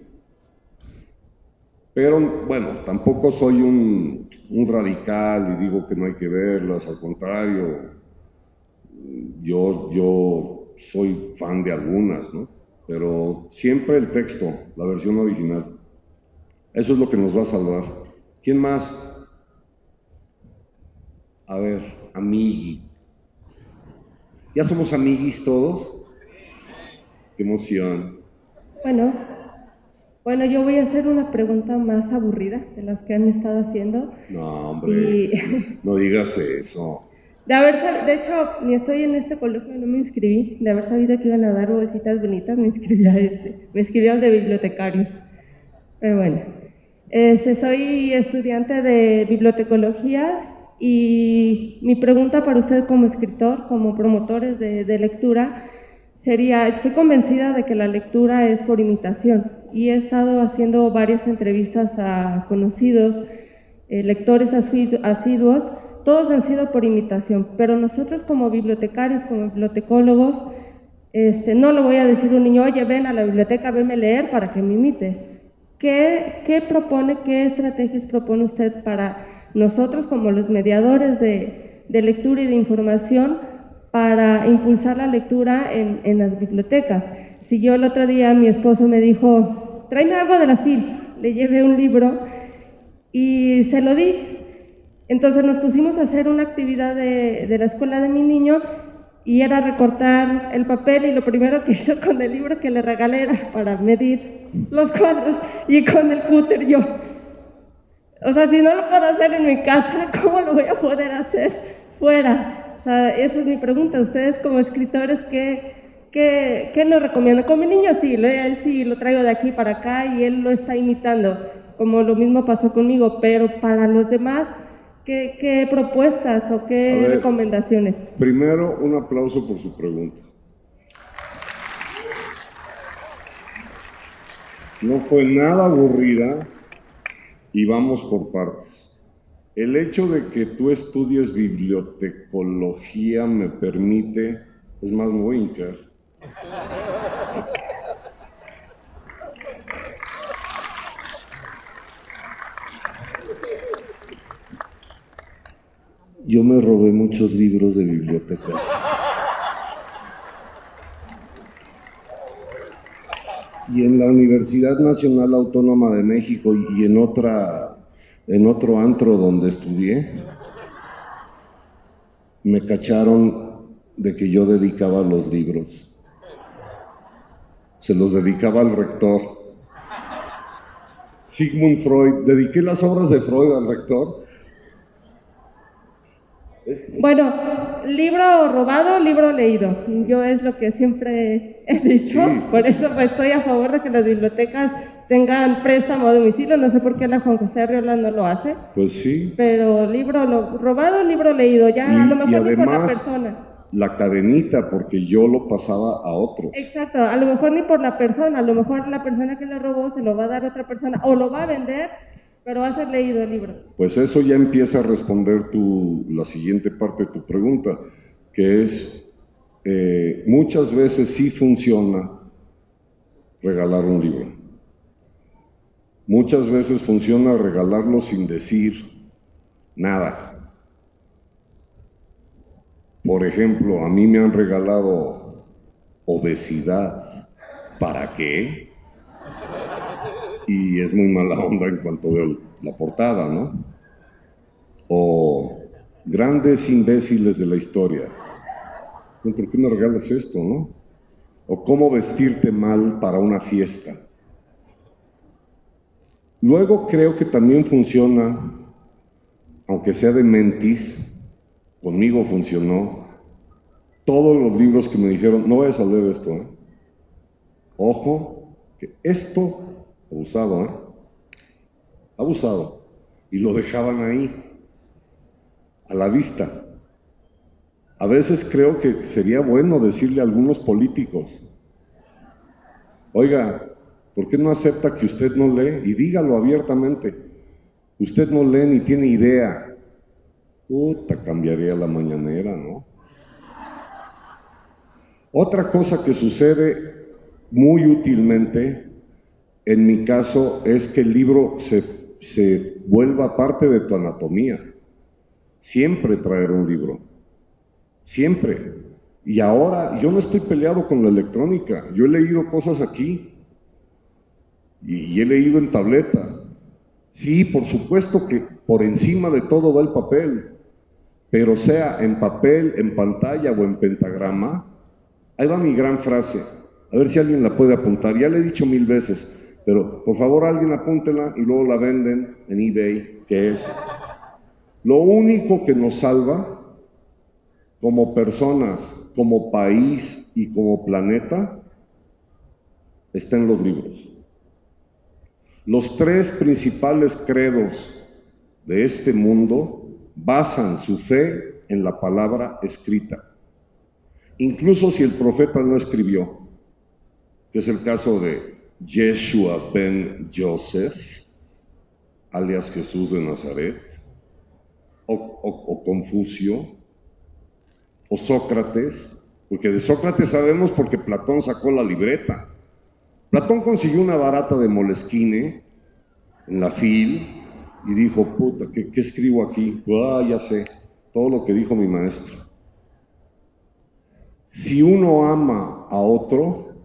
Pero bueno, tampoco soy un, radical y digo que no hay que verlas, al contrario, yo, yo soy fan de algunas, ¿no? Pero siempre el texto, la versión original. Eso es lo que nos va a salvar. ¿Quién más? A ver, amigui. ¿Ya somos amiguis todos? Qué emoción. Bueno, bueno, yo voy a hacer una pregunta más aburrida de las que han estado haciendo. No, hombre, no digas eso. De haber de hecho, ni estoy en este colegio, no me inscribí. De haber sabido que iban a dar bolsitas bonitas, me inscribí a este. Me inscribí al de bibliotecarios. Pero bueno, este, soy estudiante de bibliotecología y mi pregunta para usted como escritor, como promotores de, de lectura, sería, estoy convencida de que la lectura es por imitación y he estado haciendo varias entrevistas a conocidos, eh, lectores asiduos, todos han sido por imitación, pero nosotros como bibliotecarios, como bibliotecólogos, este, no le voy a decir a un niño, oye, ven a la biblioteca, venme leer para que me imites. ¿Qué, qué propone, qué estrategias propone usted para nosotros como los mediadores de, de lectura y de información para impulsar la lectura en, en las bibliotecas? Si yo el otro día mi esposo me dijo, tráeme algo de la FIL, le llevé un libro y se lo di. Entonces nos pusimos a hacer una actividad de, de la escuela de mi niño y era recortar el papel y lo primero que hizo con el libro que le regalé era para medir los cuadros y con el cúter yo. O sea, si no lo puedo hacer en mi casa, ¿cómo lo voy a poder hacer fuera? Sea, esa es mi pregunta. Ustedes como escritores, ¿qué, qué, qué nos recomiendan? Con mi niño sí, lo- él sí lo traigo de aquí para acá y él lo está imitando, como lo mismo pasó conmigo, pero para los demás, ¿qué, qué propuestas o qué ver. recomendaciones? Primero, un aplauso por su pregunta. No fue nada aburrida y vamos por partes. El hecho de que tú estudies bibliotecología me permite, es más, me voy a. Yo me robé muchos libros de bibliotecas. Y en la Universidad Nacional Autónoma de México y en otra en otro antro donde estudié me cacharon de que yo dedicaba los libros. Se los dedicaba al rector. Sigmund Freud, dediqué las obras de Freud al rector. Bueno, libro robado, libro leído. Yo es lo que siempre he dicho. Sí. Por eso pues, estoy a favor de que las bibliotecas tengan préstamo a domicilio. No sé por qué la Juan José Arriola no lo hace. Pues sí, Pero libro lo- robado, libro leído. Ya a lo y, mejor y ni por la además persona. la cadenita, porque yo lo pasaba a otro. Exacto, a lo mejor ni por la persona. A lo mejor la persona que lo robó se lo va a dar a otra persona o lo va a vender, pero va a ser leído el libro. Pues eso ya empieza a responder tu, la siguiente parte de tu pregunta, que es, eh, muchas veces sí funciona regalar un libro. Muchas veces funciona regalarlo sin decir nada. Por ejemplo, a mí me han regalado obesidad. ¿Para qué? y es muy mala onda en cuanto veo la portada, ¿no? O grandes imbéciles de la historia. ¿Por qué me regalas esto, no? O cómo vestirte mal para una fiesta. Luego creo que también funciona, aunque sea de mentis, conmigo funcionó. Todos los libros que me dijeron, no vayas a leer esto, ¿eh? Ojo, que esto, abusado, ¿eh? Abusado. Y lo dejaban ahí, a la vista. A veces creo que sería bueno decirle a algunos políticos, oiga, ¿por qué no acepta que usted no lee? Y dígalo abiertamente. Usted no lee ni tiene idea. Puta, cambiaría la mañanera, ¿no? Otra cosa que sucede muy útilmente, en mi caso, es que el libro se, se vuelva parte de tu anatomía. Siempre traer un libro. Siempre. Y ahora yo no estoy peleado con la electrónica. Yo he leído cosas aquí. Y, he leído en tableta. Sí, por supuesto que por encima de todo va el papel. Pero sea en papel, en pantalla o en pentagrama, ahí va mi gran frase. A ver si alguien la puede apuntar. Ya le he dicho mil veces, pero por favor alguien apúntela y luego la venden en eBay, que es lo único que nos salva como personas, como país y como planeta, está en los libros. Los tres principales credos de este mundo basan su fe en la palabra escrita. Incluso si el profeta no escribió, que es el caso de Yeshua ben Joseph, alias Jesús de Nazaret, o, Confucio, o Sócrates, porque de Sócrates sabemos porque Platón sacó la libreta. Platón consiguió una barata de Moleskine en la fil y dijo, puta, ¿qué, qué escribo aquí? Ah, ya sé, todo lo que dijo mi maestro. Si uno ama a otro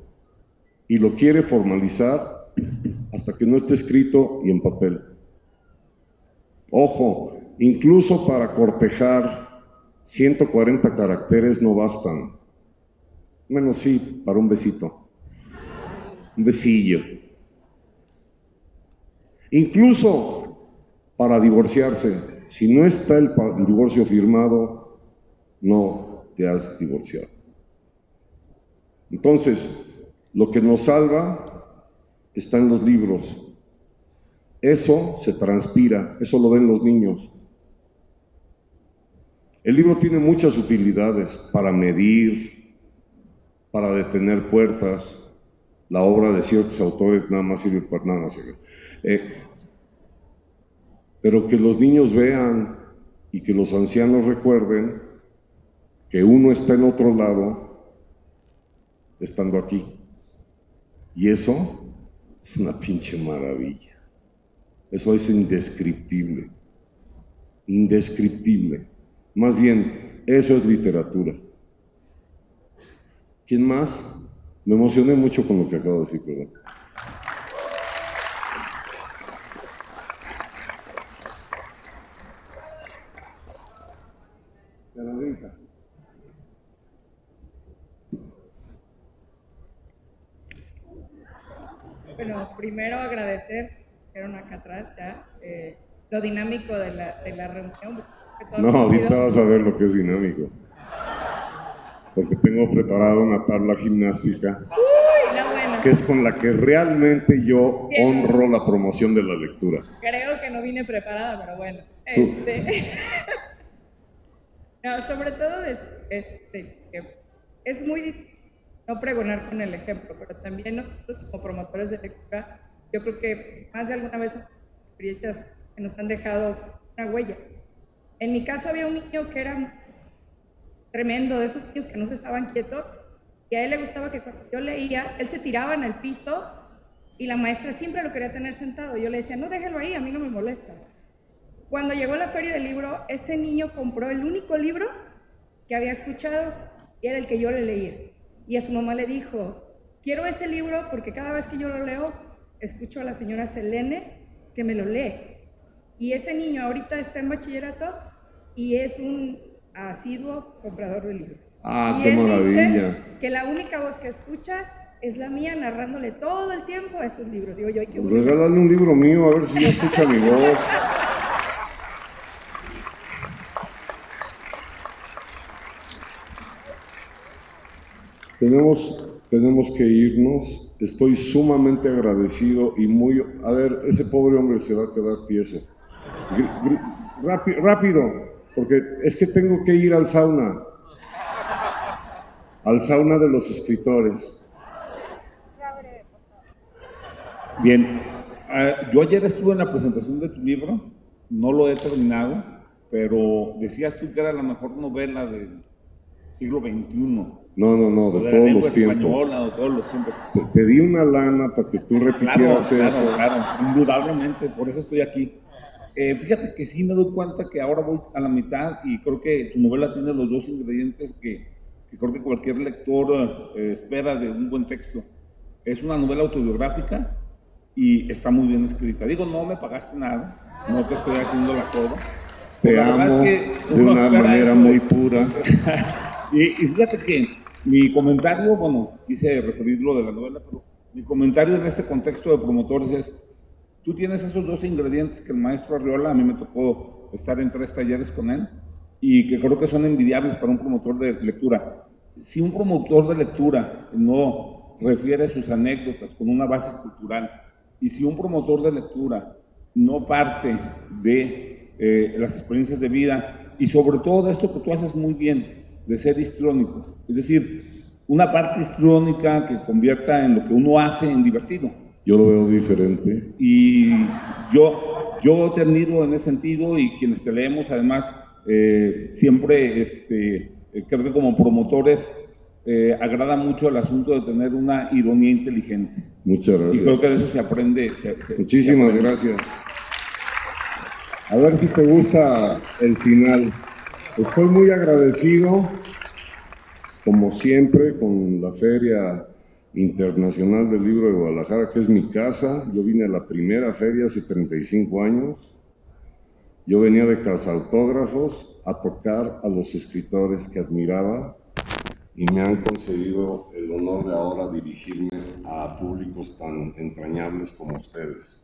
y lo quiere formalizar, hasta que no esté escrito y en papel. Ojo, incluso para cortejar 140 caracteres no bastan. Bueno, sí, para un besito. Un besillo. Incluso para divorciarse. Si no está el, divorcio firmado, no te has divorciado. Entonces, lo que nos salva está en los libros. Eso se transpira, eso lo ven los niños. El libro tiene muchas utilidades para medir, para detener puertas. La obra de ciertos autores nada más sirve para nada. Eh, pero que los niños vean y que los ancianos recuerden que uno está en otro lado estando aquí. Y eso es una pinche maravilla. Eso es indescriptible. Indescriptible. Más bien, eso es literatura. ¿Quién más? Me emocioné mucho con lo que acabo de decir, perdón. Bueno, primero agradecer, fueron acá atrás ya, eh, lo dinámico de la, de la reunión. No, ahorita vas a ver lo que es dinámico. Porque tengo preparada una tabla gimnástica. Que es con la que realmente yo honro la promoción de la lectura. Creo que no vine preparada, pero bueno. Este... no, sobre todo es, este, es muy difícil no pregonar con el ejemplo, pero también nosotros como promotores de lectura, yo creo que más de alguna vez experiencias que nos han dejado una huella. En mi caso había un niño que era tremendo, de esos niños que no se estaban quietos, y a él le gustaba que cuando yo leía, él se tiraba en el piso y la maestra siempre lo quería tener sentado. Yo le decía, no, déjelo ahí, a mí no me molesta. Cuando llegó la feria del libro, ese niño compró el único libro que había escuchado y era el que yo le leía. Y a su mamá le dijo, quiero ese libro porque cada vez que yo lo leo, escucho a la señora Selene que me lo lee. Y ese niño ahorita está en bachillerato y es un asiduo comprador de libros. Ah, qué maravilla. que la única voz que escucha es la mía narrándole todo el tiempo esos libros. Digo yo, qué Regálale un libro mío a ver si no escucha mi voz. Tenemos, tenemos que irnos. Estoy sumamente agradecido y muy... A ver, ese pobre hombre se va a quedar tieso rápido, porque es que tengo que ir al sauna, al sauna de los escritores. Bien, ah, yo ayer estuve en la presentación de tu libro, no lo he terminado, pero decías tú que era la mejor novela del siglo XXI. No, no, no, de, todos, los tiempos. de todos los tiempos. Te, di una lana para que tú repitieras claro, eso. Claro, claro, indudablemente, por eso estoy aquí. Eh, fíjate que sí me doy cuenta que ahora voy a la mitad y creo que tu novela tiene los dos ingredientes que, creo que cualquier lector eh, espera de un buen texto. Es una novela autobiográfica y está muy bien escrita. Digo, no me pagaste nada, no te estoy haciendo la coda. Te amo de una manera muy pura. y, y fíjate que mi comentario, bueno, quise referirlo de la novela, pero mi comentario en este contexto de promotores es Tú tienes esos dos ingredientes que el maestro Arriola, a mí me tocó estar en tres talleres con él, y que creo que son envidiables para un promotor de lectura. Si un promotor de lectura no refiere sus anécdotas con una base cultural y si un promotor de lectura no parte de eh, las experiencias de vida y sobre todo de esto que tú haces muy bien, de ser histrónico, es decir, una parte histrónica que convierta en lo que uno hace en divertido. Yo lo veo diferente. Y yo, yo te admiro en ese sentido y quienes te leemos además eh, siempre este, eh, creo que como promotores eh, agrada mucho el asunto de tener una ironía inteligente. Muchas gracias. Y creo que de eso se aprende. se- se- Muchísimas se aprende. gracias. A ver si te gusta el final. Estoy muy agradecido, como siempre, con la Feria Internacional del Libro de Guadalajara, que es mi casa. Yo vine a la primera feria hace 35 años. Yo venía de autógrafos a tocar a los escritores que admiraba y me han concedido el honor de ahora dirigirme a públicos tan entrañables como ustedes.